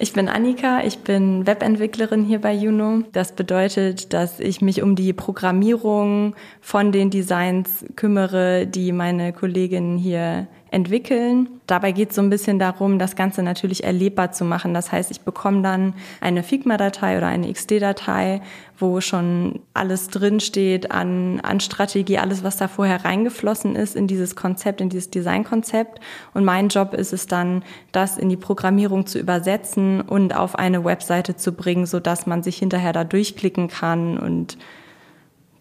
Ich bin Annika, ich bin Webentwicklerin hier bei Juno. Das bedeutet, dass ich mich um die Programmierung von den Designs kümmere, die meine Kolleginnen hier entwickeln. Dabei geht es so ein bisschen darum, das Ganze natürlich erlebbar zu machen. Das heißt, ich bekomme dann eine Figma-Datei oder eine XD-Datei, wo schon alles drinsteht an, an Strategie, alles, was da vorher reingeflossen ist in dieses Konzept, in dieses Designkonzept. Und mein Job ist es dann, das in die Programmierung zu übersetzen und auf eine Webseite zu bringen, sodass man sich hinterher da durchklicken kann und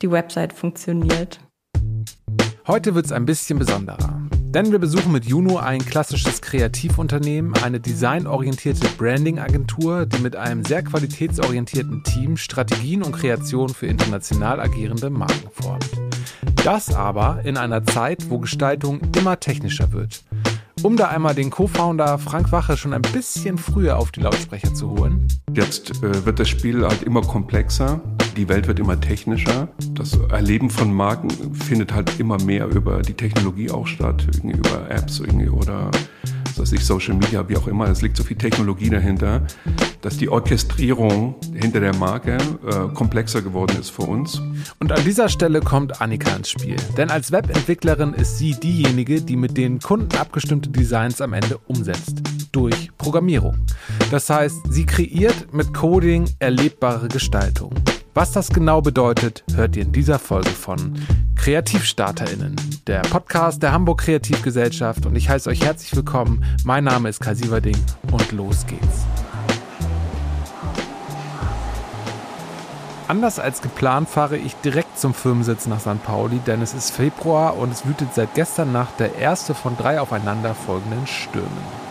die Website funktioniert. Heute wird es ein bisschen besonderer. Denn wir besuchen mit Juno ein klassisches Kreativunternehmen, eine designorientierte Branding-Agentur, die mit einem sehr qualitätsorientierten Team Strategien und Kreationen für international agierende Marken formt. Das aber in einer Zeit, wo Gestaltung immer technischer wird. Um da einmal den Co-Founder Frank Wache schon ein bisschen früher auf die Lautsprecher zu holen. Jetzt äh, wird das Spiel halt immer komplexer die Welt wird immer technischer. Das Erleben von Marken findet halt immer mehr über die Technologie auch statt, irgendwie über Apps irgendwie oder was ich, Social Media, wie auch immer. Es liegt so viel Technologie dahinter, dass die Orchestrierung hinter der Marke äh, komplexer geworden ist für uns. Und an dieser Stelle kommt Annika ins Spiel. Denn als Webentwicklerin ist sie diejenige, die mit den Kunden abgestimmte Designs am Ende umsetzt. Durch Programmierung. Das heißt, sie kreiert mit Coding erlebbare Gestaltung. Was das genau bedeutet, hört ihr in dieser Folge von KreativstarterInnen, der Podcast der Hamburg Kreativgesellschaft. Und ich heiße euch herzlich willkommen. Mein Name ist Kai Sieverding und los geht's. Anders als geplant fahre ich direkt zum Firmensitz nach St. Pauli, denn es ist Februar und es wütet seit gestern Nacht der erste von drei aufeinander folgenden Stürmen.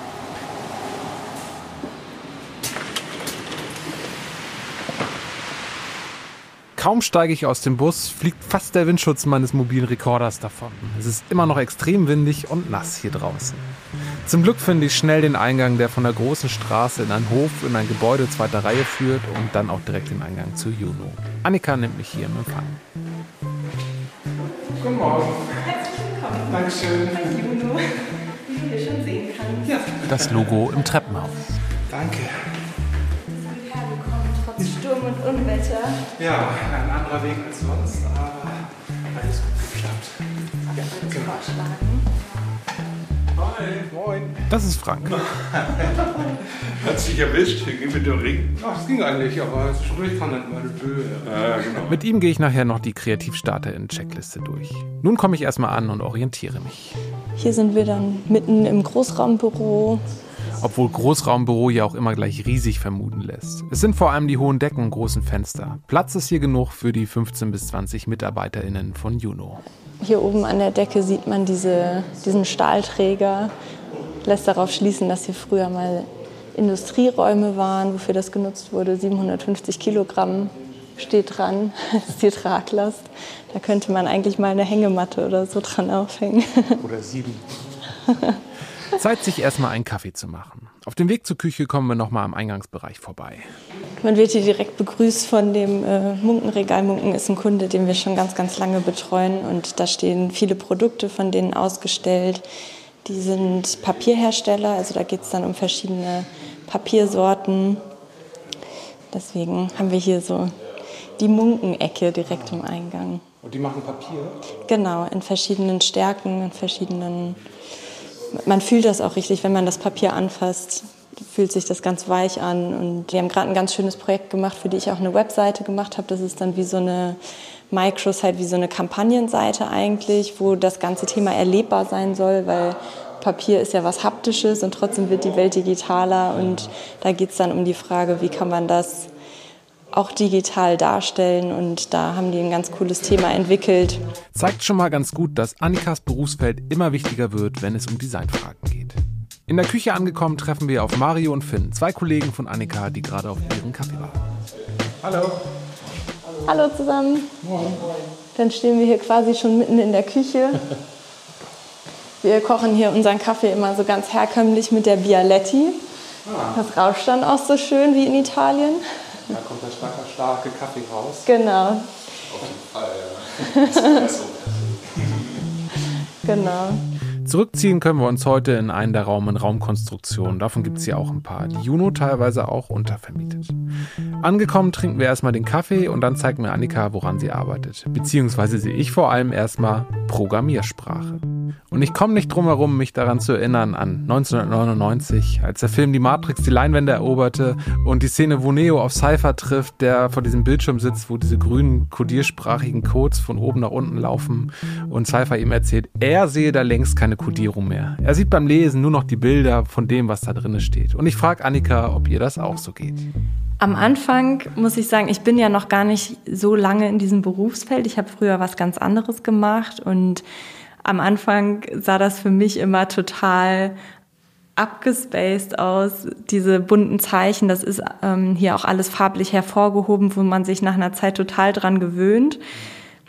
Kaum steige ich aus dem Bus, fliegt fast der Windschutz meines mobilen Rekorders davon. Es ist immer noch extrem windig und nass hier draußen. Zum Glück finde ich schnell den Eingang, der von der großen Straße in einen Hof in ein Gebäude zweiter Reihe führt und dann auch direkt den Eingang zu Juno. Annika nimmt mich hier im Empfang. Guten Morgen. Herzlich willkommen. Dankeschön. Bei Juno, wie du hier schon sehen kannst. Ja. Das Logo im Treppenhaus. Danke. Unwetter. Ja, ein anderer Weg als sonst, aber alles gut geklappt. Ja, genau. vorschlagen. Moin. Das ist Frank. Hat sich erwischt, hier ging mit dem Ring. Ach, es ging eigentlich, aber zwischendurch kam dann immer eine Böe. Ja, genau. Mit ihm gehe ich nachher noch die Kreativstarter-in-Checkliste durch. Nun komme ich erstmal an und orientiere mich. Hier sind wir dann mitten im Großraumbüro. Obwohl Großraumbüro ja auch immer gleich riesig vermuten lässt. Es sind vor allem die hohen Decken und großen Fenster. Platz ist hier genug für die 15 bis 20 MitarbeiterInnen von Juno. Hier oben an der Decke sieht man diese, diesen Stahlträger. Lässt darauf schließen, dass hier früher mal Industrieräume waren, wofür das genutzt wurde. 750 Kilogramm steht dran, das ist die Traglast. Da könnte man eigentlich mal eine Hängematte oder so dran aufhängen. Oder sieben. Zeit, sich erstmal einen Kaffee zu machen. Auf dem Weg zur Küche kommen wir nochmal am Eingangsbereich vorbei. Man wird hier direkt begrüßt von dem äh, Munkenregal. Munken ist ein Kunde, den wir schon ganz, ganz lange betreuen. Und da stehen viele Produkte von denen ausgestellt. Die sind Papierhersteller, also da geht es dann um verschiedene Papiersorten. Deswegen haben wir hier so die Munkenecke direkt im Eingang. Und die machen Papier? Genau, in verschiedenen Stärken, in verschiedenen man fühlt das auch richtig, wenn man das Papier anfasst, fühlt sich das ganz weich an. Und wir haben gerade ein ganz schönes Projekt gemacht, für die ich auch eine Webseite gemacht habe. Das ist dann wie so eine Microsite, wie so eine Kampagnenseite eigentlich, wo das ganze Thema erlebbar sein soll, weil Papier ist ja was Haptisches und trotzdem wird die Welt digitaler. Und da geht es dann um die Frage, wie kann man das auch digital darstellen und da haben die ein ganz cooles Thema entwickelt. Zeigt schon mal ganz gut, dass Annikas Berufsfeld immer wichtiger wird, wenn es um Designfragen geht. In der Küche angekommen treffen wir auf Mario und Finn, zwei Kollegen von Annika, die gerade auf ihren Kaffee waren. Hallo. Hallo zusammen. Moin. Dann stehen wir hier quasi schon mitten in der Küche. Wir kochen hier unseren Kaffee immer so ganz herkömmlich mit der Bialetti. Ah. Das rauscht dann auch so schön wie in Italien. Da kommt der starke, starke Kaffee raus. Genau. Auf jeden Fall, ja. genau. Zurückziehen können wir uns heute in einen der Raum- und Raumkonstruktionen. Davon gibt es ja auch ein paar, die Juno teilweise auch untervermietet. Angekommen trinken wir erstmal den Kaffee und dann zeigt mir Annika, woran sie arbeitet. Beziehungsweise sehe ich vor allem erstmal Programmiersprache. Und ich komme nicht drum herum, mich daran zu erinnern an 1999, als der Film Die Matrix die Leinwände eroberte und die Szene, wo Neo auf Cypher trifft, der vor diesem Bildschirm sitzt, wo diese grünen kodiersprachigen Codes von oben nach unten laufen und Cypher ihm erzählt, er sehe da längst keine Kodierung mehr. Er sieht beim Lesen nur noch die Bilder von dem, was da drin steht. Und ich frage Annika, ob ihr das auch so geht. Am Anfang muss ich sagen, ich bin ja noch gar nicht so lange in diesem Berufsfeld. Ich habe früher was ganz anderes gemacht und am Anfang sah das für mich immer total abgespaced aus. Diese bunten Zeichen, das ist ähm, hier auch alles farblich hervorgehoben, wo man sich nach einer Zeit total dran gewöhnt.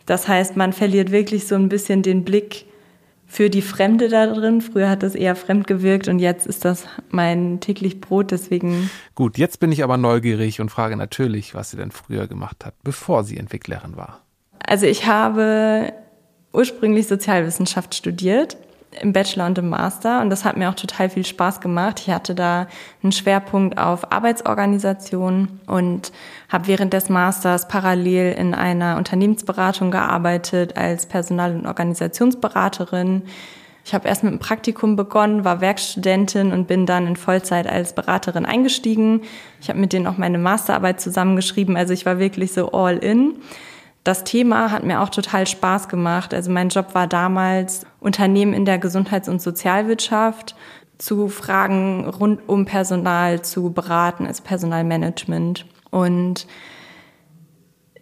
Das heißt, man verliert wirklich so ein bisschen den Blick für die Fremde da drin. Früher hat das eher fremd gewirkt und jetzt ist das mein täglich Brot, deswegen. Gut, jetzt bin ich aber neugierig und frage natürlich, was sie denn früher gemacht hat, bevor sie Entwicklerin war. Also ich habe ursprünglich Sozialwissenschaft studiert im Bachelor und im Master und das hat mir auch total viel Spaß gemacht. Ich hatte da einen Schwerpunkt auf Arbeitsorganisation und habe während des Masters parallel in einer Unternehmensberatung gearbeitet als Personal- und Organisationsberaterin. Ich habe erst mit einem Praktikum begonnen, war Werkstudentin und bin dann in Vollzeit als Beraterin eingestiegen. Ich habe mit denen auch meine Masterarbeit zusammengeschrieben, also ich war wirklich so all in. Das Thema hat mir auch total Spaß gemacht. Also mein Job war damals Unternehmen in der Gesundheits- und Sozialwirtschaft zu Fragen rund um Personal zu beraten, als Personalmanagement. Und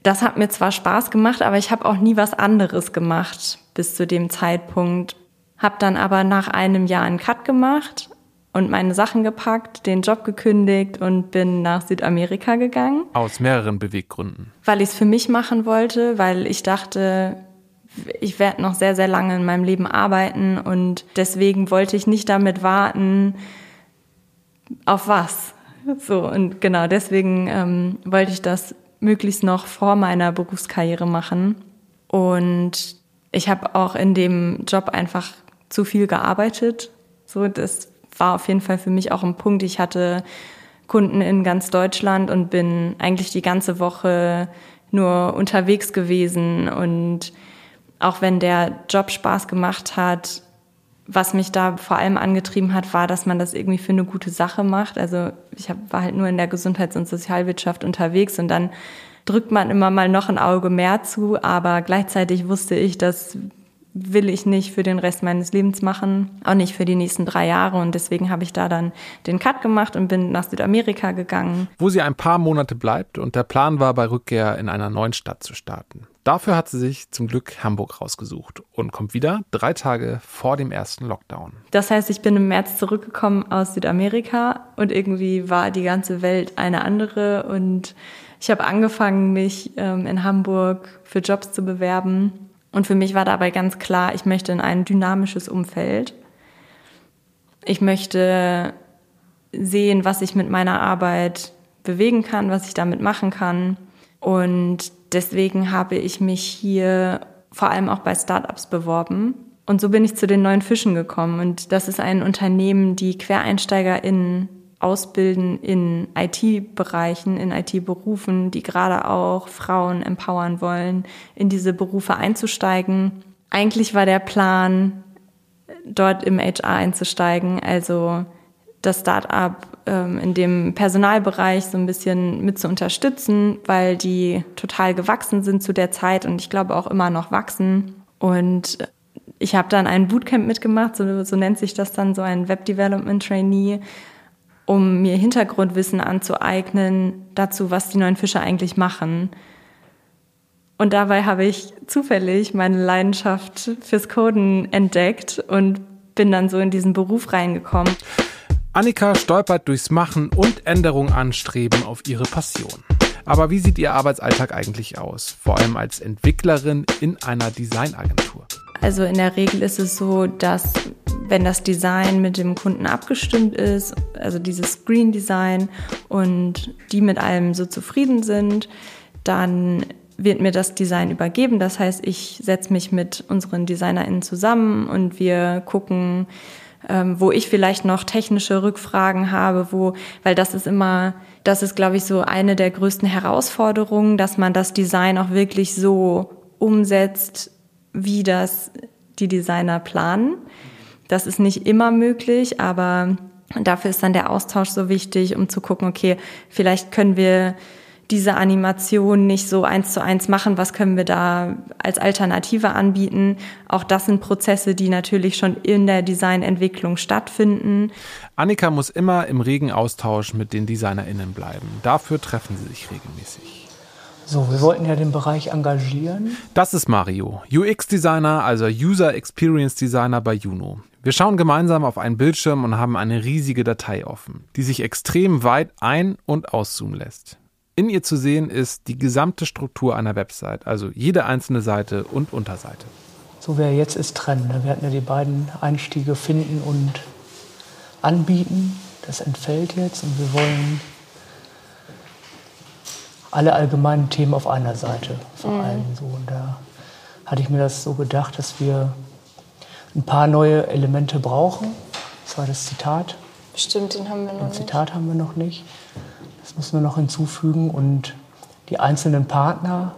das hat mir zwar Spaß gemacht, aber ich habe auch nie was anderes gemacht bis zu dem Zeitpunkt. Habe dann aber nach einem Jahr einen Cut gemacht und meine Sachen gepackt, den Job gekündigt und bin nach Südamerika gegangen. Aus mehreren Beweggründen. Weil ich es für mich machen wollte, weil ich dachte, ich werde noch sehr, sehr lange in meinem Leben arbeiten und deswegen wollte ich nicht damit warten, auf was. So, und genau deswegen ähm, wollte ich das möglichst noch vor meiner Berufskarriere machen. Und ich habe auch in dem Job einfach zu viel gearbeitet. So, das war auf jeden Fall für mich auch ein Punkt. Ich hatte Kunden in ganz Deutschland und bin eigentlich die ganze Woche nur unterwegs gewesen. Und auch wenn der Job Spaß gemacht hat, was mich da vor allem angetrieben hat, war, dass man das irgendwie für eine gute Sache macht. Also ich hab, war halt nur in der Gesundheits- und Sozialwirtschaft unterwegs und dann drückt man immer mal noch ein Auge mehr zu, aber gleichzeitig wusste ich, dass will ich nicht für den Rest meines Lebens machen, auch nicht für die nächsten drei Jahre. Und deswegen habe ich da dann den Cut gemacht und bin nach Südamerika gegangen. Wo sie ein paar Monate bleibt und der Plan war, bei Rückkehr in einer neuen Stadt zu starten. Dafür hat sie sich zum Glück Hamburg rausgesucht und kommt wieder drei Tage vor dem ersten Lockdown. Das heißt, ich bin im März zurückgekommen aus Südamerika und irgendwie war die ganze Welt eine andere und ich habe angefangen, mich ähm, in Hamburg für Jobs zu bewerben und für mich war dabei ganz klar, ich möchte in ein dynamisches Umfeld. Ich möchte sehen, was ich mit meiner Arbeit bewegen kann, was ich damit machen kann. Und deswegen habe ich mich hier vor allem auch bei Startups beworben. Und so bin ich zu den neuen Fischen gekommen. Und das ist ein Unternehmen, die QuereinsteigerInnen ausbilden in IT-Bereichen, in IT-Berufen, die gerade auch Frauen empowern wollen, in diese Berufe einzusteigen. Eigentlich war der Plan, dort im HR einzusteigen, also das Start-up ähm, in dem Personalbereich so ein bisschen mit zu unterstützen, weil die total gewachsen sind zu der Zeit und ich glaube auch immer noch wachsen. Und ich habe dann ein Bootcamp mitgemacht, so, so nennt sich das dann, so ein Web Development Trainee, um mir Hintergrundwissen anzueignen dazu, was die neuen Fische eigentlich machen. Und dabei habe ich zufällig meine Leidenschaft fürs Coden entdeckt und bin dann so in diesen Beruf reingekommen. Annika stolpert durchs Machen und Änderungen anstreben auf ihre Passion. Aber wie sieht ihr Arbeitsalltag eigentlich aus? Vor allem als Entwicklerin in einer Designagentur. Also in der Regel ist es so, dass wenn das Design mit dem Kunden abgestimmt ist, also dieses Screen Design und die mit allem so zufrieden sind, dann wird mir das Design übergeben. Das heißt, ich setze mich mit unseren DesignerInnen zusammen und wir gucken, ähm, wo ich vielleicht noch technische Rückfragen habe, wo, weil das ist immer, das ist, glaube ich, so eine der größten Herausforderungen, dass man das Design auch wirklich so umsetzt, wie das die Designer planen. Das ist nicht immer möglich, aber dafür ist dann der Austausch so wichtig, um zu gucken, okay, vielleicht können wir diese Animation nicht so eins zu eins machen, was können wir da als Alternative anbieten. Auch das sind Prozesse, die natürlich schon in der Designentwicklung stattfinden. Annika muss immer im regen Austausch mit den DesignerInnen bleiben. Dafür treffen sie sich regelmäßig. So, wir wollten ja den Bereich engagieren. Das ist Mario, UX-Designer, also User Experience Designer bei Juno. Wir schauen gemeinsam auf einen Bildschirm und haben eine riesige Datei offen, die sich extrem weit ein- und auszoomen lässt. In ihr zu sehen ist die gesamte Struktur einer Website, also jede einzelne Seite und Unterseite. So wie er jetzt ist, trennen. Wir hatten ja die beiden Einstiege finden und anbieten. Das entfällt jetzt und wir wollen alle allgemeinen Themen auf einer Seite vereinen. Mhm. So, und da hatte ich mir das so gedacht, dass wir ein paar neue Elemente brauchen. Das war das Zitat. Stimmt, den haben wir noch Ein Zitat haben wir noch nicht. Das müssen wir noch hinzufügen. Und die einzelnen Partner,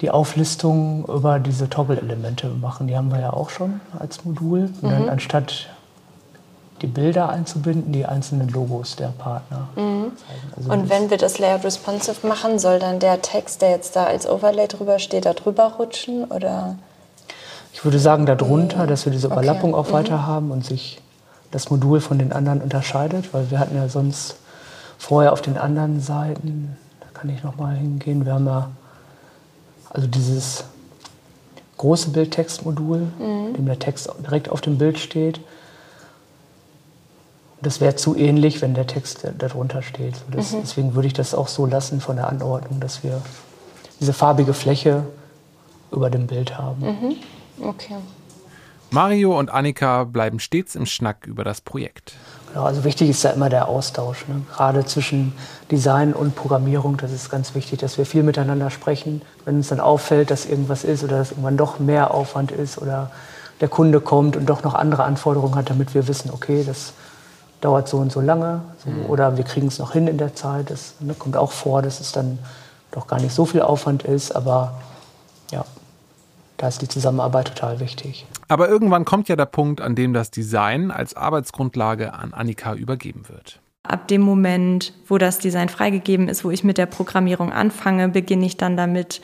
die Auflistung über diese Toggle-Elemente machen, die haben wir ja auch schon als Modul. Und dann mhm. anstatt die Bilder einzubinden, die einzelnen Logos der Partner. Mhm. Also und wenn wir das Layout responsive machen, soll dann der Text, der jetzt da als Overlay drüber steht, da drüber rutschen oder? Ich würde sagen darunter, dass wir diese Überlappung okay. auch weiter mhm. haben und sich das Modul von den anderen unterscheidet, weil wir hatten ja sonst vorher auf den anderen Seiten, da kann ich noch mal hingehen, wir haben ja also dieses große Bildtextmodul, mhm. in dem der Text direkt auf dem Bild steht das wäre zu ähnlich, wenn der Text darunter steht. Das, mhm. Deswegen würde ich das auch so lassen von der Anordnung, dass wir diese farbige Fläche über dem Bild haben. Mhm. Okay. Mario und Annika bleiben stets im Schnack über das Projekt. Genau, also wichtig ist ja immer der Austausch, ne? gerade zwischen Design und Programmierung. Das ist ganz wichtig, dass wir viel miteinander sprechen. Wenn uns dann auffällt, dass irgendwas ist oder dass irgendwann doch mehr Aufwand ist oder der Kunde kommt und doch noch andere Anforderungen hat, damit wir wissen, okay, das dauert so und so lange so, mhm. oder wir kriegen es noch hin in der Zeit. Das ne, kommt auch vor, dass es dann doch gar nicht so viel Aufwand ist, aber ja, da ist die Zusammenarbeit total wichtig. Aber irgendwann kommt ja der Punkt, an dem das Design als Arbeitsgrundlage an Annika übergeben wird. Ab dem Moment, wo das Design freigegeben ist, wo ich mit der Programmierung anfange, beginne ich dann damit,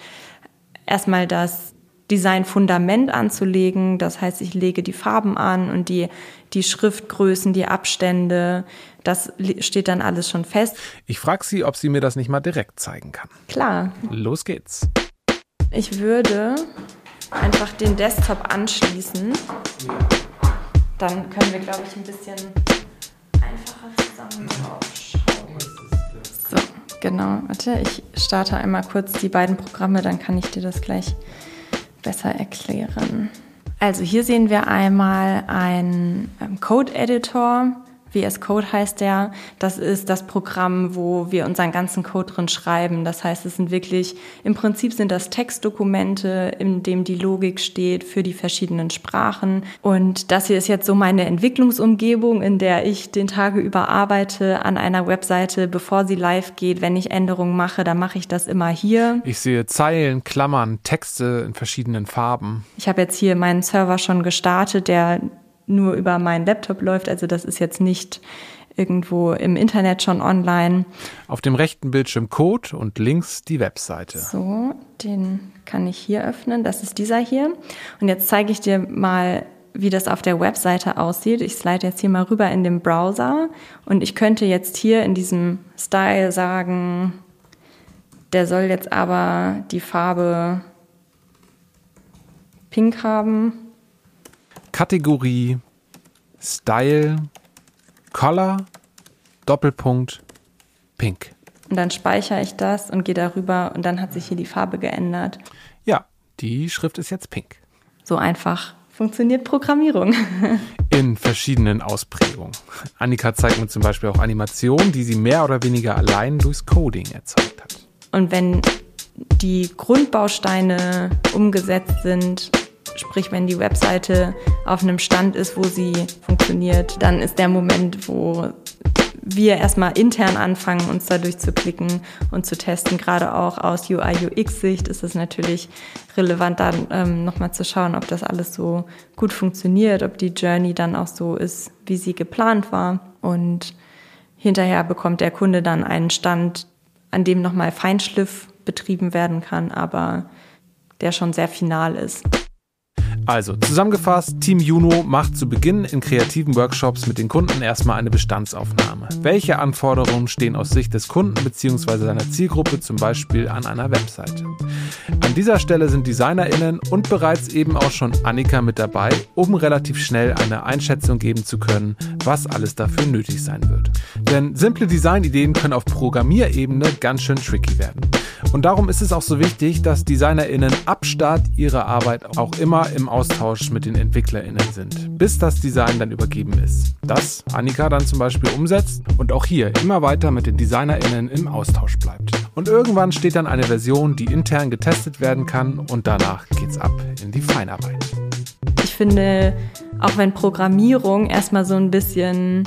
erstmal das Designfundament anzulegen. Das heißt, ich lege die Farben an und die, die Schriftgrößen, die Abstände. Das steht dann alles schon fest. Ich frage sie, ob sie mir das nicht mal direkt zeigen kann. Klar. Los geht's. Ich würde einfach den Desktop anschließen. Dann können wir, glaube ich, ein bisschen einfacher zusammen draufschauen. So, genau. Warte, ich starte einmal kurz die beiden Programme, dann kann ich dir das gleich besser erklären. Also hier sehen wir einmal einen ähm, Code-Editor, VS Code heißt der. Das ist das Programm, wo wir unseren ganzen Code drin schreiben. Das heißt, es sind wirklich, im Prinzip sind das Textdokumente, in dem die Logik steht für die verschiedenen Sprachen. Und das hier ist jetzt so meine Entwicklungsumgebung, in der ich den Tage über arbeite an einer Webseite, bevor sie live geht. Wenn ich Änderungen mache, dann mache ich das immer hier. Ich sehe Zeilen, Klammern, Texte in verschiedenen Farben. Ich habe jetzt hier meinen Server schon gestartet, der nur über meinen Laptop läuft. Also das ist jetzt nicht irgendwo im Internet schon online. Auf dem rechten Bildschirm Code und links die Webseite. So, den kann ich hier öffnen. Das ist dieser hier. Und jetzt zeige ich dir mal, wie das auf der Webseite aussieht. Ich slide jetzt hier mal rüber in den Browser und ich könnte jetzt hier in diesem Style sagen, der soll jetzt aber die Farbe pink haben Kategorie Style Color Doppelpunkt Pink. Und dann speichere ich das und gehe darüber und dann hat sich hier die Farbe geändert. Ja, die Schrift ist jetzt pink. So einfach funktioniert Programmierung. In verschiedenen Ausprägungen. Annika zeigt mir zum Beispiel auch Animationen, die sie mehr oder weniger allein durchs Coding erzeugt hat. Und wenn die Grundbausteine umgesetzt sind, sprich wenn die Webseite auf einem Stand ist, wo sie funktioniert, dann ist der Moment, wo wir erstmal intern anfangen, uns da durchzuklicken und zu testen. Gerade auch aus UI-UX-Sicht ist es natürlich relevant, da ähm, nochmal zu schauen, ob das alles so gut funktioniert, ob die Journey dann auch so ist, wie sie geplant war. Und hinterher bekommt der Kunde dann einen Stand, an dem nochmal Feinschliff betrieben werden kann, aber der schon sehr final ist. Also, zusammengefasst, Team Juno macht zu Beginn in kreativen Workshops mit den Kunden erstmal eine Bestandsaufnahme. Welche Anforderungen stehen aus Sicht des Kunden bzw. seiner Zielgruppe zum Beispiel an einer Webseite? An dieser Stelle sind DesignerInnen und bereits eben auch schon Annika mit dabei, um relativ schnell eine Einschätzung geben zu können, was alles dafür nötig sein wird. Denn simple Designideen können auf Programmierebene ganz schön tricky werden. Und darum ist es auch so wichtig, dass DesignerInnen ab Start ihrer Arbeit auch immer im Austausch mit den EntwicklerInnen sind, bis das Design dann übergeben ist. Das Annika dann zum Beispiel umsetzt und auch hier immer weiter mit den DesignerInnen im Austausch bleibt. Und irgendwann steht dann eine Version, die intern getestet werden kann und danach geht's ab in die Feinarbeit. Ich finde, auch wenn Programmierung erstmal so ein bisschen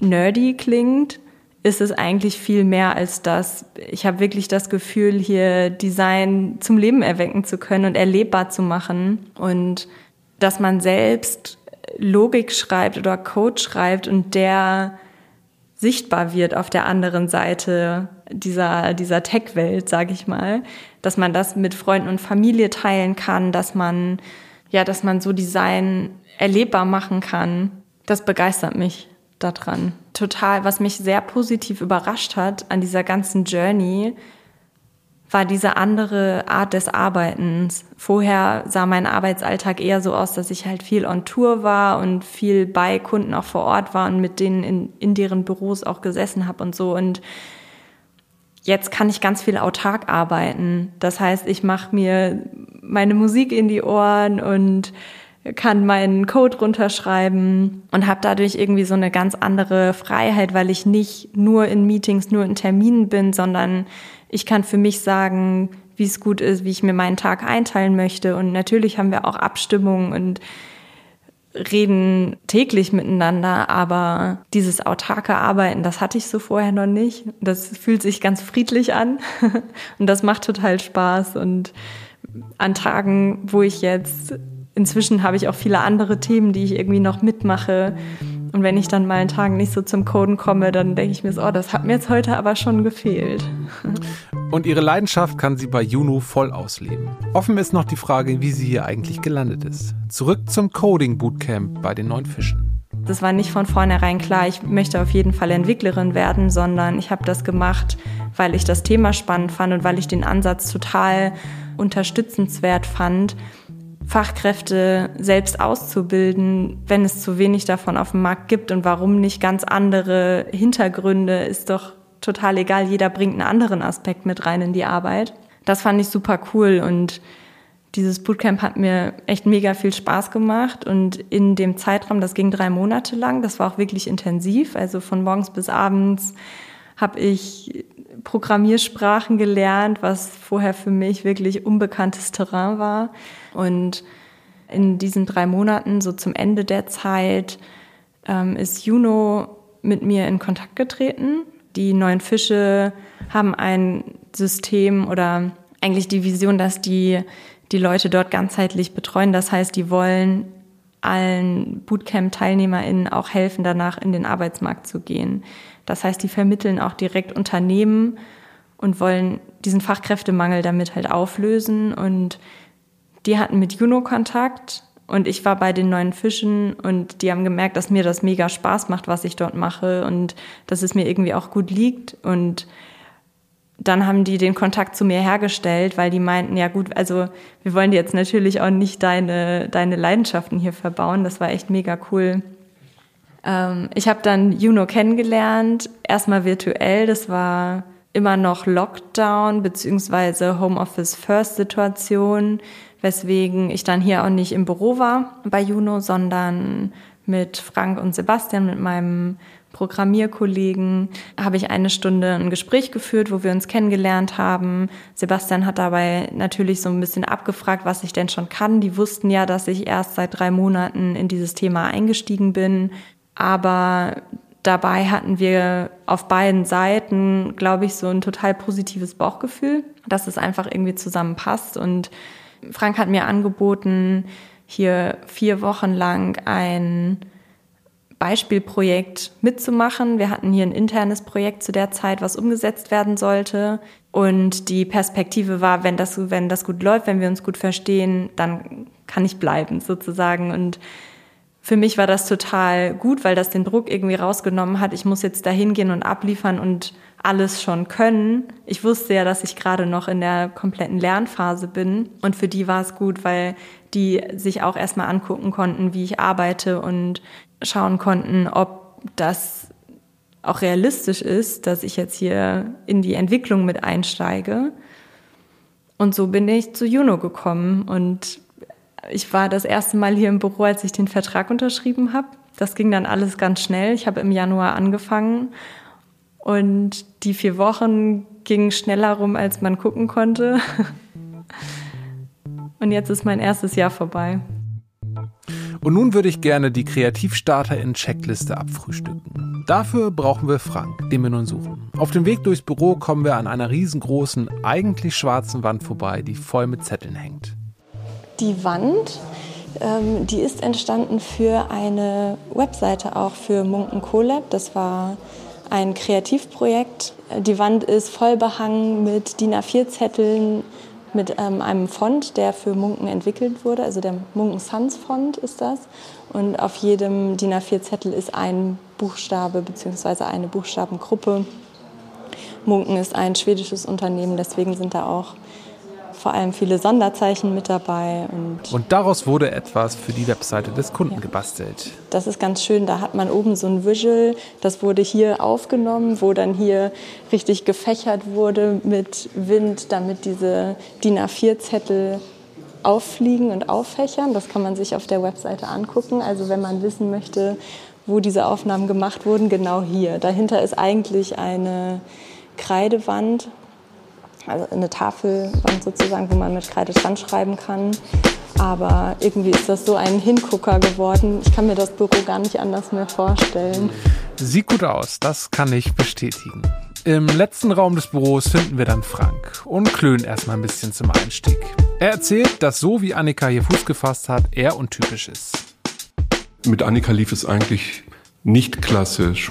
nerdy klingt, ist es eigentlich viel mehr als das. Ich habe wirklich das Gefühl, hier Design zum Leben erwecken zu können und erlebbar zu machen und dass man selbst Logik schreibt oder Code schreibt und der sichtbar wird auf der anderen Seite dieser, dieser Tech-Welt, sage ich mal, dass man das mit Freunden und Familie teilen kann, dass man, ja, dass man so Design erlebbar machen kann. Das begeistert mich daran. Total, was mich sehr positiv überrascht hat an dieser ganzen Journey, war diese andere Art des Arbeitens. Vorher sah mein Arbeitsalltag eher so aus, dass ich halt viel on Tour war und viel bei Kunden auch vor Ort war und mit denen in, in deren Büros auch gesessen habe und so. Und jetzt kann ich ganz viel autark arbeiten. Das heißt, ich mache mir meine Musik in die Ohren und kann meinen Code runterschreiben und habe dadurch irgendwie so eine ganz andere Freiheit, weil ich nicht nur in Meetings, nur in Terminen bin, sondern ich kann für mich sagen, wie es gut ist, wie ich mir meinen Tag einteilen möchte. Und natürlich haben wir auch Abstimmungen und reden täglich miteinander, aber dieses autarke Arbeiten, das hatte ich so vorher noch nicht. Das fühlt sich ganz friedlich an und das macht total Spaß. Und an Tagen, wo ich jetzt inzwischen habe ich auch viele andere Themen, die ich irgendwie noch mitmache. Und wenn ich dann mal einen Tag nicht so zum Coden komme, dann denke ich mir so, oh, das hat mir jetzt heute aber schon gefehlt. Und ihre Leidenschaft kann sie bei Juno voll ausleben. Offen ist noch die Frage, wie sie hier eigentlich gelandet ist. Zurück zum Coding Bootcamp bei den neuen Fischen. Das war nicht von vornherein klar, ich möchte auf jeden Fall Entwicklerin werden, sondern ich habe das gemacht, weil ich das Thema spannend fand und weil ich den Ansatz total unterstützenswert fand, Fachkräfte selbst auszubilden, wenn es zu wenig davon auf dem Markt gibt und warum nicht ganz andere Hintergründe, ist doch total egal. Jeder bringt einen anderen Aspekt mit rein in die Arbeit. Das fand ich super cool und dieses Bootcamp hat mir echt mega viel Spaß gemacht und in dem Zeitraum, das ging drei Monate lang, das war auch wirklich intensiv, also von morgens bis abends habe ich Programmiersprachen gelernt, was vorher für mich wirklich unbekanntes Terrain war. Und in diesen drei Monaten, so zum Ende der Zeit, ähm, ist Juno mit mir in Kontakt getreten. Die neuen Fische haben ein System oder eigentlich die Vision, dass die die Leute dort ganzheitlich betreuen. Das heißt, die wollen allen Bootcamp-TeilnehmerInnen auch helfen, danach in den Arbeitsmarkt zu gehen. Das heißt, die vermitteln auch direkt Unternehmen und wollen diesen Fachkräftemangel damit halt auflösen. Und die hatten mit Juno Kontakt und ich war bei den neuen Fischen und die haben gemerkt, dass mir das mega Spaß macht, was ich dort mache und dass es mir irgendwie auch gut liegt. Und dann haben die den Kontakt zu mir hergestellt, weil die meinten, ja gut, also wir wollen dir jetzt natürlich auch nicht deine, deine Leidenschaften hier verbauen. Das war echt mega cool. Ähm, ich habe dann Juno kennengelernt, erstmal virtuell, das war immer noch Lockdown beziehungsweise Homeoffice First Situation, weswegen ich dann hier auch nicht im Büro war bei Juno, sondern mit Frank und Sebastian, mit meinem Programmierkollegen habe ich eine Stunde ein Gespräch geführt, wo wir uns kennengelernt haben. Sebastian hat dabei natürlich so ein bisschen abgefragt, was ich denn schon kann. Die wussten ja, dass ich erst seit drei Monaten in dieses Thema eingestiegen bin. Aber dabei hatten wir auf beiden Seiten, glaube ich, so ein total positives Bauchgefühl, dass es einfach irgendwie zusammenpasst. Und Frank hat mir angeboten, hier vier Wochen lang ein Beispielprojekt mitzumachen. Wir hatten hier ein internes Projekt zu der Zeit, was umgesetzt werden sollte. Und die Perspektive war, wenn das, wenn das gut läuft, wenn wir uns gut verstehen, dann kann ich bleiben sozusagen. Und für mich war das total gut, weil das den Druck irgendwie rausgenommen hat. Ich muss jetzt da hingehen und abliefern und alles schon können. Ich wusste ja, dass ich gerade noch in der kompletten Lernphase bin. Und für die war es gut, weil die sich auch erstmal angucken konnten, wie ich arbeite und schauen konnten, ob das auch realistisch ist, dass ich jetzt hier in die Entwicklung mit einsteige. Und so bin ich zu Juno gekommen und ich war das erste Mal hier im Büro, als ich den Vertrag unterschrieben habe. Das ging dann alles ganz schnell. Ich habe im Januar angefangen und die vier Wochen gingen schneller rum, als man gucken konnte. Und jetzt ist mein erstes Jahr vorbei. Und nun würde ich gerne die Kreativstarter in Checkliste abfrühstücken. Dafür brauchen wir Frank, den wir nun suchen. Auf dem Weg durchs Büro kommen wir an einer riesengroßen, eigentlich schwarzen Wand vorbei, die voll mit Zetteln hängt. Die Wand, ähm, die ist entstanden für eine Webseite auch für Munken Colab. Das war ein Kreativprojekt. Die Wand ist voll behangen mit DIN A4-Zetteln, mit ähm, einem Font, der für Munken entwickelt wurde. Also der Munken Sans Font ist das. Und auf jedem DIN A4-Zettel ist ein Buchstabe bzw. eine Buchstabengruppe. Munken ist ein schwedisches Unternehmen, deswegen sind da auch vor allem viele Sonderzeichen mit dabei. Und, und daraus wurde etwas für die Webseite des Kunden ja. gebastelt. Das ist ganz schön. Da hat man oben so ein Visual, das wurde hier aufgenommen, wo dann hier richtig gefächert wurde mit Wind, damit diese DIN A4-Zettel auffliegen und auffächern. Das kann man sich auf der Webseite angucken. Also wenn man wissen möchte, wo diese Aufnahmen gemacht wurden, genau hier. Dahinter ist eigentlich eine Kreidewand, also eine Tafelwand sozusagen, wo man mit Kreide dran schreiben kann. Aber irgendwie ist das so ein Hingucker geworden. Ich kann mir das Büro gar nicht anders mehr vorstellen. Sieht gut aus, das kann ich bestätigen. Im letzten Raum des Büros finden wir dann Frank und klönen erstmal ein bisschen zum Einstieg. Er erzählt, dass so wie Annika hier Fuß gefasst hat, er untypisch ist. Mit Annika lief es eigentlich nicht klassisch.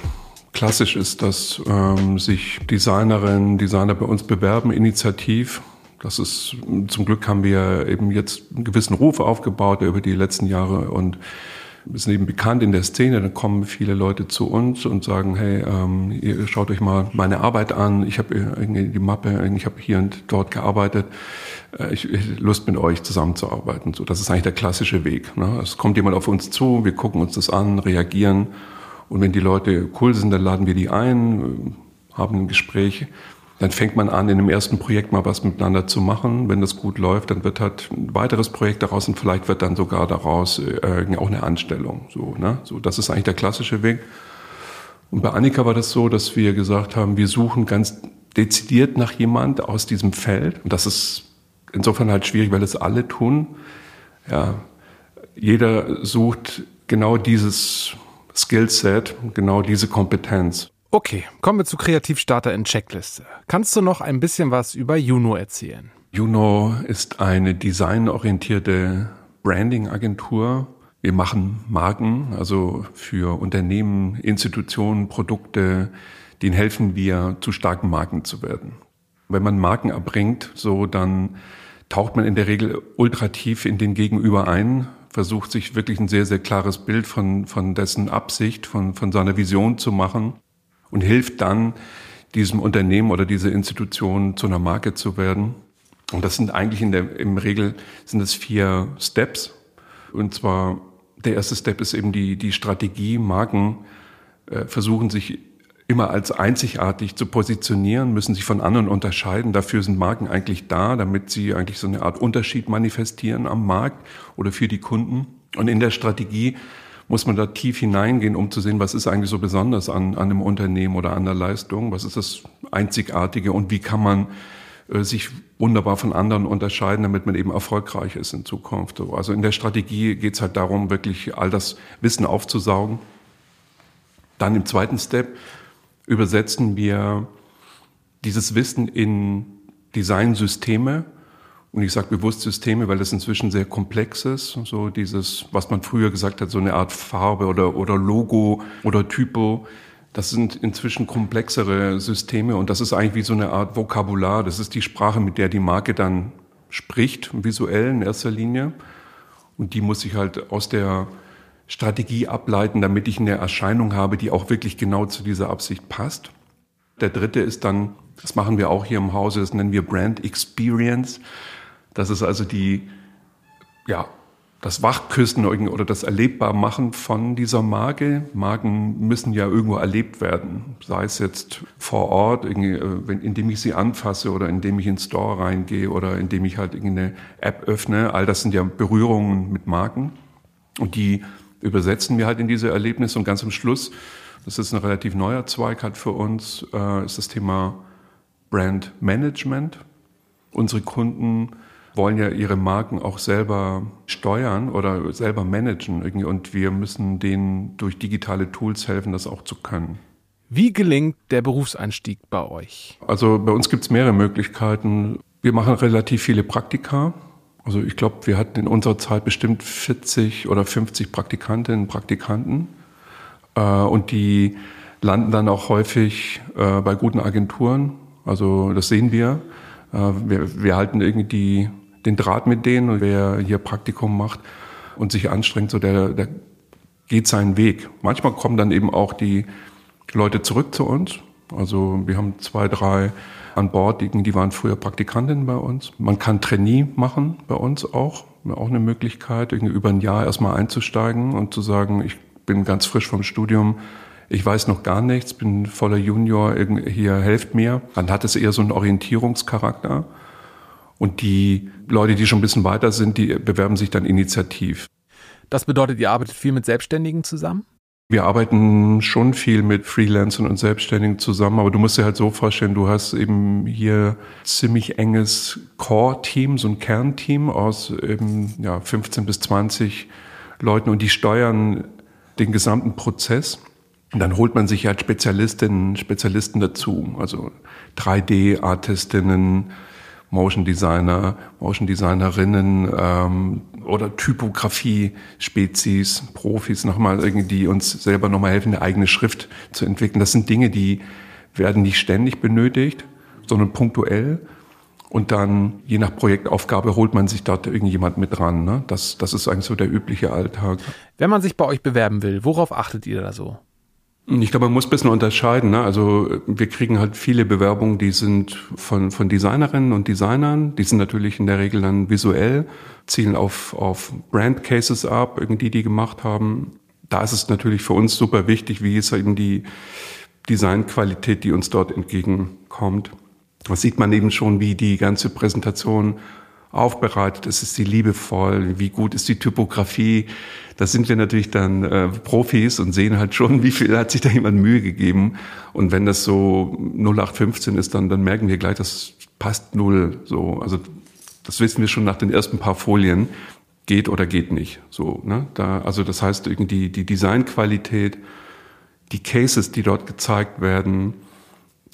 Klassisch ist, dass ähm, sich Designerinnen, Designer bei uns bewerben, initiativ. Das ist, zum Glück haben wir eben jetzt einen gewissen Ruf aufgebaut über die letzten Jahre und sind eben bekannt in der Szene. Dann kommen viele Leute zu uns und sagen, hey, ähm, ihr schaut euch mal meine Arbeit an. Ich habe irgendwie die Mappe, ich habe hier und dort gearbeitet. Äh, ich, ich Lust mit euch zusammenzuarbeiten. So, das ist eigentlich der klassische Weg. Ne? Es kommt jemand auf uns zu, wir gucken uns das an, reagieren und wenn die Leute cool sind, dann laden wir die ein, haben ein Gespräch. Dann fängt man an, in dem ersten Projekt mal was miteinander zu machen. Wenn das gut läuft, dann wird halt ein weiteres Projekt daraus und vielleicht wird dann sogar daraus äh, auch eine Anstellung. So, ne? so, das ist eigentlich der klassische Weg. Und bei Annika war das so, dass wir gesagt haben, wir suchen ganz dezidiert nach jemand aus diesem Feld. Und das ist insofern halt schwierig, weil es alle tun. Ja, jeder sucht genau dieses Skillset, genau diese Kompetenz. Okay, kommen wir zu Kreativstarter in Checkliste. Kannst du noch ein bisschen was über Juno erzählen? Juno ist eine designorientierte Branding-Agentur. Wir machen Marken, also für Unternehmen, Institutionen, Produkte, denen helfen wir, zu starken Marken zu werden. Wenn man Marken erbringt, so dann taucht man in der Regel ultra tief in den Gegenüber ein, versucht sich wirklich ein sehr, sehr klares Bild von, von dessen Absicht, von, von seiner Vision zu machen und hilft dann, diesem Unternehmen oder dieser Institution zu einer Marke zu werden. Und das sind eigentlich in der, im Regel sind es vier Steps. Und zwar der erste Step ist eben die, die Strategie. Marken äh, versuchen sich immer als einzigartig zu positionieren, müssen sich von anderen unterscheiden. Dafür sind Marken eigentlich da, damit sie eigentlich so eine Art Unterschied manifestieren am Markt oder für die Kunden. Und in der Strategie muss man da tief hineingehen, um zu sehen, was ist eigentlich so besonders an, an einem Unternehmen oder an der Leistung, was ist das Einzigartige und wie kann man äh, sich wunderbar von anderen unterscheiden, damit man eben erfolgreich ist in Zukunft. Also in der Strategie geht es halt darum, wirklich all das Wissen aufzusaugen. Dann im zweiten Step übersetzen wir dieses Wissen in Designsysteme. Und ich sage bewusst Systeme, weil das inzwischen sehr komplex ist. So dieses, was man früher gesagt hat, so eine Art Farbe oder, oder Logo oder Typo. Das sind inzwischen komplexere Systeme und das ist eigentlich wie so eine Art Vokabular. Das ist die Sprache, mit der die Marke dann spricht, visuell in erster Linie. Und die muss ich halt aus der Strategie ableiten, damit ich eine Erscheinung habe, die auch wirklich genau zu dieser Absicht passt. Der dritte ist dann, das machen wir auch hier im Hause, das nennen wir Brand Experience. Das ist also die, ja, das Wachküssen oder das Erlebbarmachen von dieser Marke. Marken müssen ja irgendwo erlebt werden, sei es jetzt vor Ort, äh, indem ich sie anfasse oder indem ich in den Store reingehe oder indem ich halt irgendeine App öffne. All das sind ja Berührungen mit Marken und die übersetzen wir halt in diese Erlebnisse und ganz am Schluss, das ist ein relativ neuer Zweig halt für uns, äh, ist das Thema Brand Management. Unsere Kunden wollen ja ihre Marken auch selber steuern oder selber managen irgendwie und wir müssen denen durch digitale Tools helfen, das auch zu können. Wie gelingt der Berufseinstieg bei euch? Also bei uns gibt es mehrere Möglichkeiten. Wir machen relativ viele Praktika. Also ich glaube, wir hatten in unserer Zeit bestimmt 40 oder 50 Praktikantinnen und Praktikanten. Äh, und die landen dann auch häufig äh, bei guten Agenturen. Also das sehen wir. Äh, wir, wir halten irgendwie die den Draht mit denen und wer hier Praktikum macht und sich anstrengt, so der, der geht seinen Weg. Manchmal kommen dann eben auch die Leute zurück zu uns. Also wir haben zwei, drei an Bord, die, die waren früher Praktikantinnen bei uns. Man kann Trainee machen bei uns auch. Auch eine Möglichkeit, irgendwie über ein Jahr erstmal einzusteigen und zu sagen, ich bin ganz frisch vom Studium, ich weiß noch gar nichts, bin voller Junior, hier helft mir. Dann hat es eher so einen Orientierungscharakter. Und die Leute, die schon ein bisschen weiter sind, die bewerben sich dann initiativ. Das bedeutet, ihr arbeitet viel mit Selbstständigen zusammen? Wir arbeiten schon viel mit Freelancern und Selbstständigen zusammen, aber du musst dir halt so vorstellen, du hast eben hier ziemlich enges Core-Team, so ein Kernteam aus eben ja, 15 bis 20 Leuten und die steuern den gesamten Prozess. Und dann holt man sich halt Spezialistinnen, Spezialisten dazu, also 3D-Artistinnen, Motion Designer, Motion Designerinnen ähm, oder Typografie-Spezies, Profis nochmal irgendwie, die uns selber nochmal helfen, eine eigene Schrift zu entwickeln. Das sind Dinge, die werden nicht ständig benötigt, sondern punktuell. Und dann, je nach Projektaufgabe, holt man sich dort irgendjemand mit dran. Ne? Das, das ist eigentlich so der übliche Alltag. Wenn man sich bei euch bewerben will, worauf achtet ihr da so? Ich glaube, man muss ein bisschen unterscheiden. Ne? Also wir kriegen halt viele Bewerbungen, die sind von, von Designerinnen und Designern. Die sind natürlich in der Regel dann visuell, zielen auf, auf Brand Cases ab, irgendwie die gemacht haben. Da ist es natürlich für uns super wichtig, wie ist eben die Designqualität, die uns dort entgegenkommt. Das sieht man eben schon, wie die ganze Präsentation aufbereitet ist, ist sie liebevoll, wie gut ist die Typografie. Da sind wir natürlich dann äh, Profis und sehen halt schon, wie viel hat sich da jemand Mühe gegeben. Und wenn das so 0815 ist, dann, dann merken wir gleich, das passt null. So, also das wissen wir schon nach den ersten paar Folien. Geht oder geht nicht. So, ne? Da, also das heißt irgendwie die Designqualität, die Cases, die dort gezeigt werden,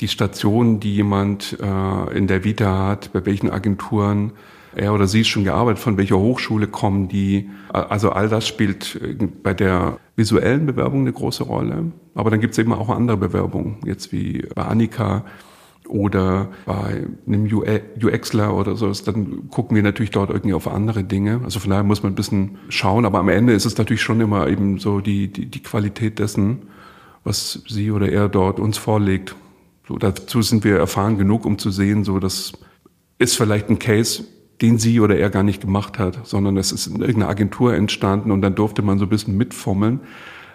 die Stationen, die jemand äh, in der Vita hat, bei welchen Agenturen, er oder sie schon gearbeitet, von welcher Hochschule kommen die. Also all das spielt bei der visuellen Bewerbung eine große Rolle. Aber dann gibt es eben auch andere Bewerbungen, jetzt wie bei Annika oder bei einem UXler oder so. Dann gucken wir natürlich dort irgendwie auf andere Dinge. Also von daher muss man ein bisschen schauen. Aber am Ende ist es natürlich schon immer eben so die, die, die Qualität dessen, was sie oder er dort uns vorlegt. So, dazu sind wir erfahren genug, um zu sehen, so das ist vielleicht ein Case, den sie oder er gar nicht gemacht hat, sondern es ist in irgendeiner Agentur entstanden und dann durfte man so ein bisschen mitfummeln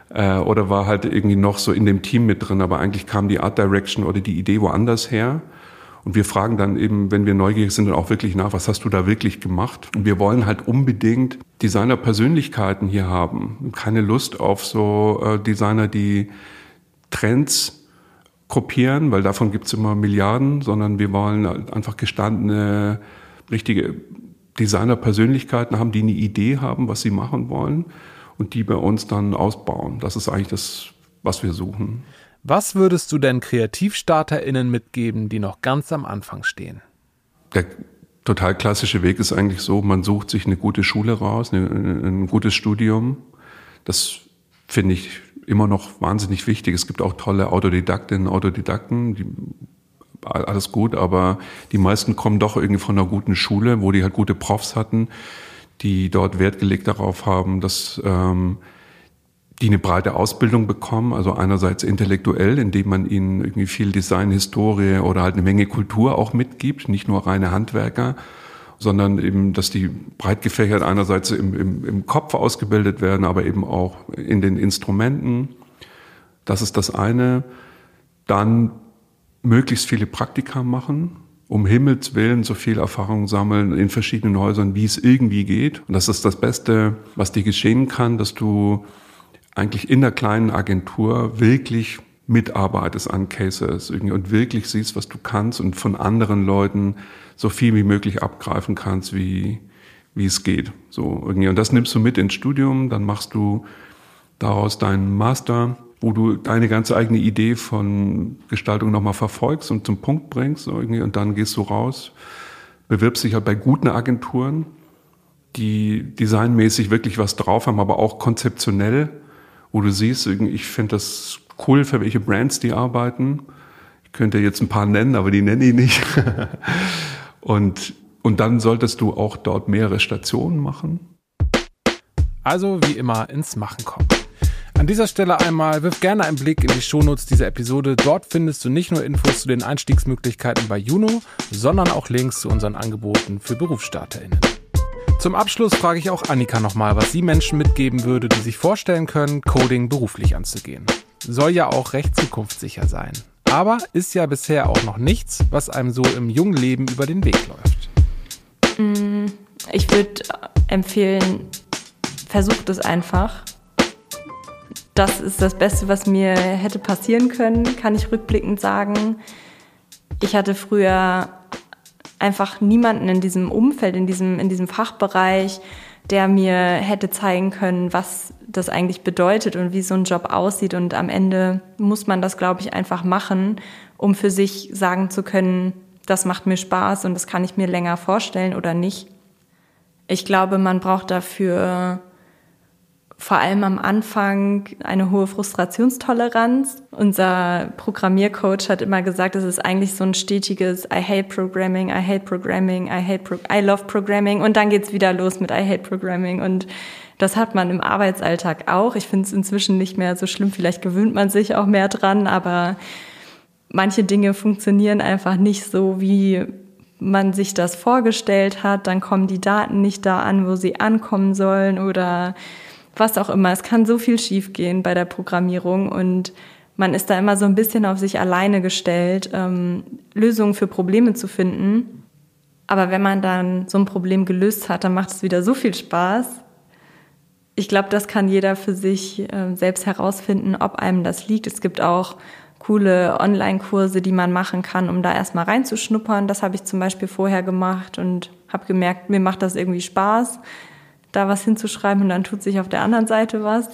äh, oder war halt irgendwie noch so in dem Team mit drin, aber eigentlich kam die Art Direction oder die Idee woanders her Und wir fragen dann eben, wenn wir neugierig sind, dann auch wirklich nach, was hast du da wirklich gemacht? Und wir wollen halt unbedingt Designer-Persönlichkeiten hier haben. Keine Lust auf so äh, Designer, die Trends kopieren, weil davon gibt's immer Milliarden, sondern wir wollen halt einfach gestandene, richtige Designer-Persönlichkeiten haben, die eine Idee haben, was sie machen wollen und die bei uns dann ausbauen. Das ist eigentlich das, was wir suchen. Was würdest du denn KreativstarterInnen mitgeben, die noch ganz am Anfang stehen? Der total klassische Weg ist eigentlich so, man sucht sich eine gute Schule raus, ein gutes Studium. Das finde ich immer noch wahnsinnig wichtig. Es gibt auch tolle Autodidaktinnen, Autodidakten, die, alles gut, aber die meisten kommen doch irgendwie von einer guten Schule, wo die halt gute Profs hatten, die dort Wert gelegt darauf haben, dass ähm, die eine breite Ausbildung bekommen, also einerseits intellektuell, indem man ihnen irgendwie viel Design, Historie oder halt eine Menge Kultur auch mitgibt, nicht nur reine Handwerker, sondern eben, dass die breit gefächert einerseits im, im, im Kopf ausgebildet werden, aber eben auch in den Instrumenten. Das ist das eine. Dann möglichst viele Praktika machen, um Himmels Willen so viel Erfahrung sammeln in verschiedenen Häusern, wie es irgendwie geht. Und das ist das Beste, was dir geschehen kann, dass du eigentlich in der kleinen Agentur wirklich mitarbeitest an Cases und wirklich siehst, was du kannst und von anderen Leuten so viel wie möglich abgreifen kannst, wie, wie es geht. So irgendwie. Und das nimmst du mit ins Studium, dann machst du daraus deinen Master, wo du deine ganze eigene Idee von Gestaltung nochmal verfolgst und zum Punkt bringst irgendwie. Und dann gehst du raus, bewirbst dich halt bei guten Agenturen, die designmäßig wirklich was drauf haben, aber auch konzeptionell wo du siehst, ich finde das cool, für welche Brands die arbeiten. Ich könnte jetzt ein paar nennen, aber die nenne ich nicht. und, und dann solltest du auch dort mehrere Stationen machen. Also wie immer ins Machen kommen. An dieser Stelle einmal wirf gerne einen Blick in die Shownotes dieser Episode. Dort findest du nicht nur Infos zu den Einstiegsmöglichkeiten bei Juno, sondern auch Links zu unseren Angeboten für BerufsstarterInnen. Zum Abschluss frage ich auch Annika nochmal, was sie Menschen mitgeben würde, die sich vorstellen können, Coding beruflich anzugehen. Soll ja auch recht zukunftssicher sein. Aber ist ja bisher auch noch nichts, was einem so im jungen Leben über den Weg läuft. Mm, ich würde empfehlen, versucht es einfach. Das ist das Beste, was mir hätte passieren können, kann ich rückblickend sagen. Ich hatte früher einfach niemanden in diesem Umfeld, in diesem, in diesem Fachbereich, der mir hätte zeigen können, was das eigentlich bedeutet und wie so ein Job aussieht. Und am Ende muss man das, glaube ich, einfach machen, um für sich sagen zu können, das macht mir Spaß und das kann ich mir länger vorstellen oder nicht. Ich glaube, man braucht dafür vor allem am Anfang eine hohe Frustrationstoleranz. Unser Programmiercoach hat immer gesagt, es ist eigentlich so ein stetiges I hate programming, I hate programming, I hate pro I love programming. Und dann geht's wieder los mit I hate programming. Und das hat man im Arbeitsalltag auch. Ich finde es inzwischen nicht mehr so schlimm, vielleicht gewöhnt man sich auch mehr dran, aber manche Dinge funktionieren einfach nicht so, wie man sich das vorgestellt hat, dann kommen die Daten nicht da an, wo sie ankommen sollen. Oder was auch immer. Es kann so viel schiefgehen bei der Programmierung und man ist da immer so ein bisschen auf sich alleine gestellt, ähm, Lösungen für Probleme zu finden. Aber wenn man dann so ein Problem gelöst hat, dann macht es wieder so viel Spaß. Ich glaube, das kann jeder für sich äh, selbst herausfinden, ob einem das liegt. Es gibt auch coole Online-Kurse, die man machen kann, um da erstmal reinzuschnuppern. Das habe ich zum Beispiel vorher gemacht und habe gemerkt, mir macht das irgendwie Spaß da was hinzuschreiben und dann tut sich auf der anderen Seite was.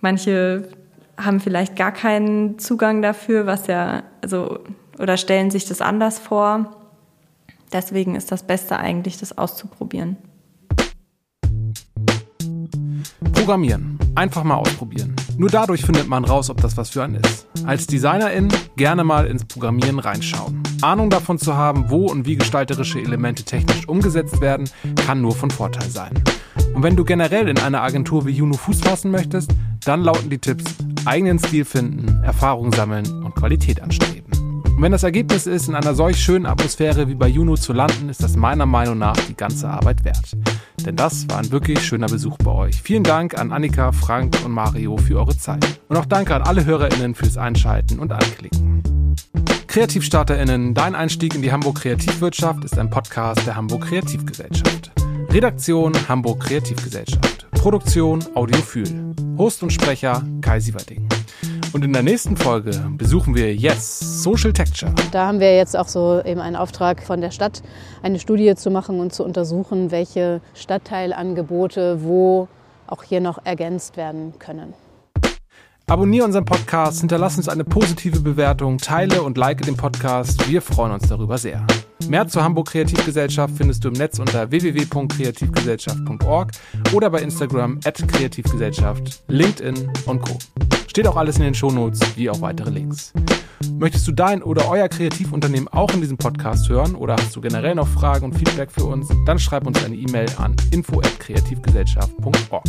Manche haben vielleicht gar keinen Zugang dafür, was ja, also, oder stellen sich das anders vor. Deswegen ist das Beste eigentlich, das auszuprobieren. Programmieren. Einfach mal ausprobieren. Nur dadurch findet man raus, ob das was für einen ist. Als Designerin gerne mal ins Programmieren reinschauen. Ahnung davon zu haben, wo und wie gestalterische Elemente technisch umgesetzt werden, kann nur von Vorteil sein. Und wenn du generell in einer Agentur wie Juno Fuß fassen möchtest, dann lauten die Tipps eigenen Stil finden, Erfahrung sammeln und Qualität anstreben. Und wenn das Ergebnis ist, in einer solch schönen Atmosphäre wie bei Juno zu landen, ist das meiner Meinung nach die ganze Arbeit wert. Denn das war ein wirklich schöner Besuch bei euch. Vielen Dank an Annika, Frank und Mario für eure Zeit. Und auch danke an alle HörerInnen fürs Einschalten und Anklicken. KreativstarterInnen, dein Einstieg in die Hamburg Kreativwirtschaft ist ein Podcast der Hamburg Kreativgesellschaft. Redaktion Hamburg Kreativgesellschaft. Produktion Audiophil. Host und Sprecher Kai Sieverding. Und in der nächsten Folge besuchen wir Yes Social Texture. Da haben wir jetzt auch so eben einen Auftrag von der Stadt, eine Studie zu machen und zu untersuchen, welche Stadtteilangebote wo auch hier noch ergänzt werden können. Abonniere unseren Podcast, hinterlass uns eine positive Bewertung, teile und like den Podcast. Wir freuen uns darüber sehr. Mehr zur Hamburg Kreativgesellschaft findest du im Netz unter www.kreativgesellschaft.org oder bei Instagram at Kreativgesellschaft, LinkedIn und Co. Steht auch alles in den Shownotes, wie auch weitere Links. Möchtest du dein oder euer Kreativunternehmen auch in diesem Podcast hören oder hast du generell noch Fragen und Feedback für uns, dann schreib uns eine E-Mail an info at kreativgesellschaft.org.